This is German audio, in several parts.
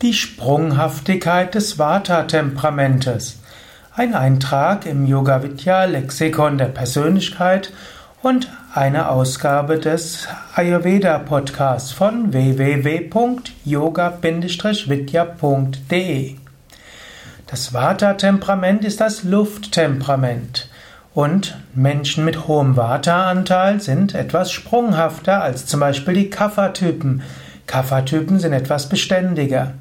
Die Sprunghaftigkeit des Vata-Temperamentes. Ein Eintrag im Yoga Vidya Lexikon der Persönlichkeit und eine Ausgabe des Ayurveda Podcasts von www.yoga-vidya.de. Das Vata-Temperament ist das Lufttemperament. Und Menschen mit hohem Vata-Anteil sind etwas sprunghafter als zum Beispiel die Kapha-Typen. Kapha-Typen sind etwas beständiger.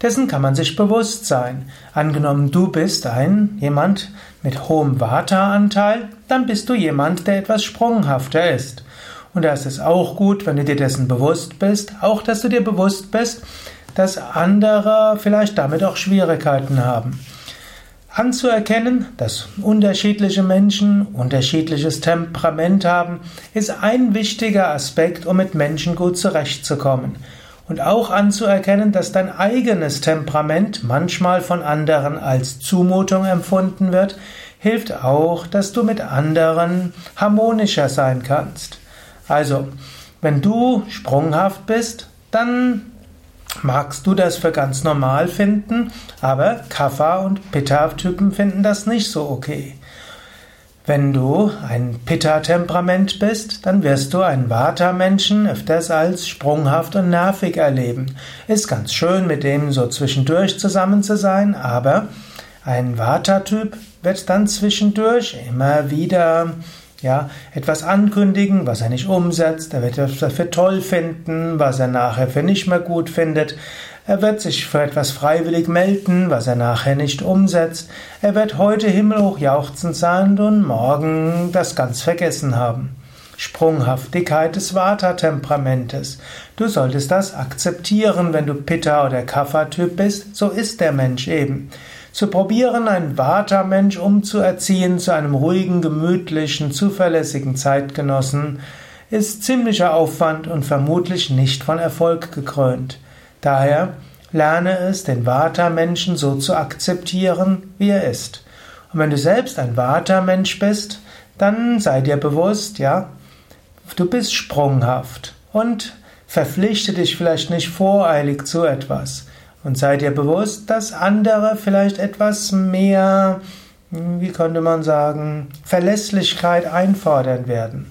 Dessen kann man sich bewusst sein. Angenommen, du bist ein jemand mit hohem Vata-Anteil, dann bist du jemand, der etwas sprunghafter ist. Und da ist es auch gut, wenn du dir dessen bewusst bist, auch dass du dir bewusst bist, dass andere vielleicht damit auch Schwierigkeiten haben. Anzuerkennen, dass unterschiedliche Menschen unterschiedliches Temperament haben, ist ein wichtiger Aspekt, um mit Menschen gut zurechtzukommen. Und auch anzuerkennen, dass dein eigenes Temperament manchmal von anderen als Zumutung empfunden wird, hilft auch, dass du mit anderen harmonischer sein kannst. Also, wenn du sprunghaft bist, dann magst du das für ganz normal finden, aber Kapha und Pitta-Typen finden das nicht so okay. Wenn du ein Pitta-Temperament bist, dann wirst du einen Vata-Menschen öfters als sprunghaft und nervig erleben. Ist ganz schön, mit dem so zwischendurch zusammen zu sein, aber ein Vata-Typ wird dann zwischendurch immer wieder ja, etwas ankündigen, was er nicht umsetzt. Er wird es dafür toll finden, was er nachher für nicht mehr gut findet. Er wird sich für etwas freiwillig melden, was er nachher nicht umsetzt. Er wird heute himmelhoch jauchzend sein und morgen das ganz vergessen haben. Sprunghaftigkeit des Vata-Temperamentes. Du solltest das akzeptieren, wenn du Pitta- oder Kapha-Typ bist. So ist der Mensch eben. Zu probieren, einen Vata-Mensch umzuerziehen zu einem ruhigen, gemütlichen, zuverlässigen Zeitgenossen, ist ziemlicher Aufwand und vermutlich nicht von Erfolg gekrönt. Daher lerne es, den Vata-Menschen so zu akzeptieren, wie er ist. Und wenn du selbst ein Vata-Mensch bist, dann sei dir bewusst, ja, du bist sprunghaft und verpflichte dich vielleicht nicht voreilig zu etwas. Und sei dir bewusst, dass andere vielleicht etwas mehr, wie könnte man sagen, Verlässlichkeit einfordern werden.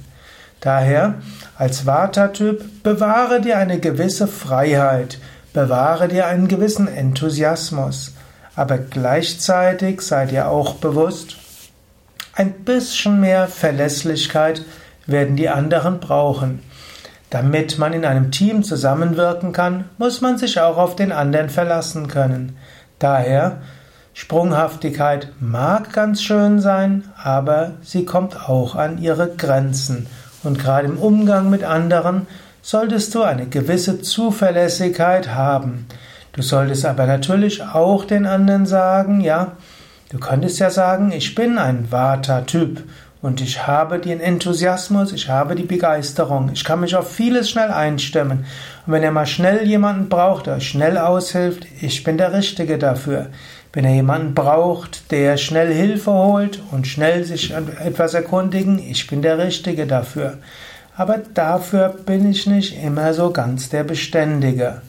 Daher, als Vata-Typ, bewahre dir eine gewisse Freiheit, bewahre dir einen gewissen Enthusiasmus, aber gleichzeitig sei dir auch bewusst, ein bisschen mehr Verlässlichkeit werden die anderen brauchen. Damit man in einem Team zusammenwirken kann, muss man sich auch auf den anderen verlassen können. Daher, Sprunghaftigkeit mag ganz schön sein, aber sie kommt auch an ihre Grenzen. Und gerade im Umgang mit anderen solltest du eine gewisse Zuverlässigkeit haben. Du solltest aber natürlich auch den anderen sagen, ja, du könntest ja sagen, ich bin ein Vata-Typ und ich habe den Enthusiasmus, ich habe die Begeisterung, ich kann mich auf vieles schnell einstimmen. Und wenn er mal schnell jemanden braucht, der schnell aushilft, ich bin der Richtige dafür. Wenn er jemanden braucht, der schnell Hilfe holt und schnell sich etwas erkundigen, ich bin der Richtige dafür. Aber dafür bin ich nicht immer so ganz der Beständige.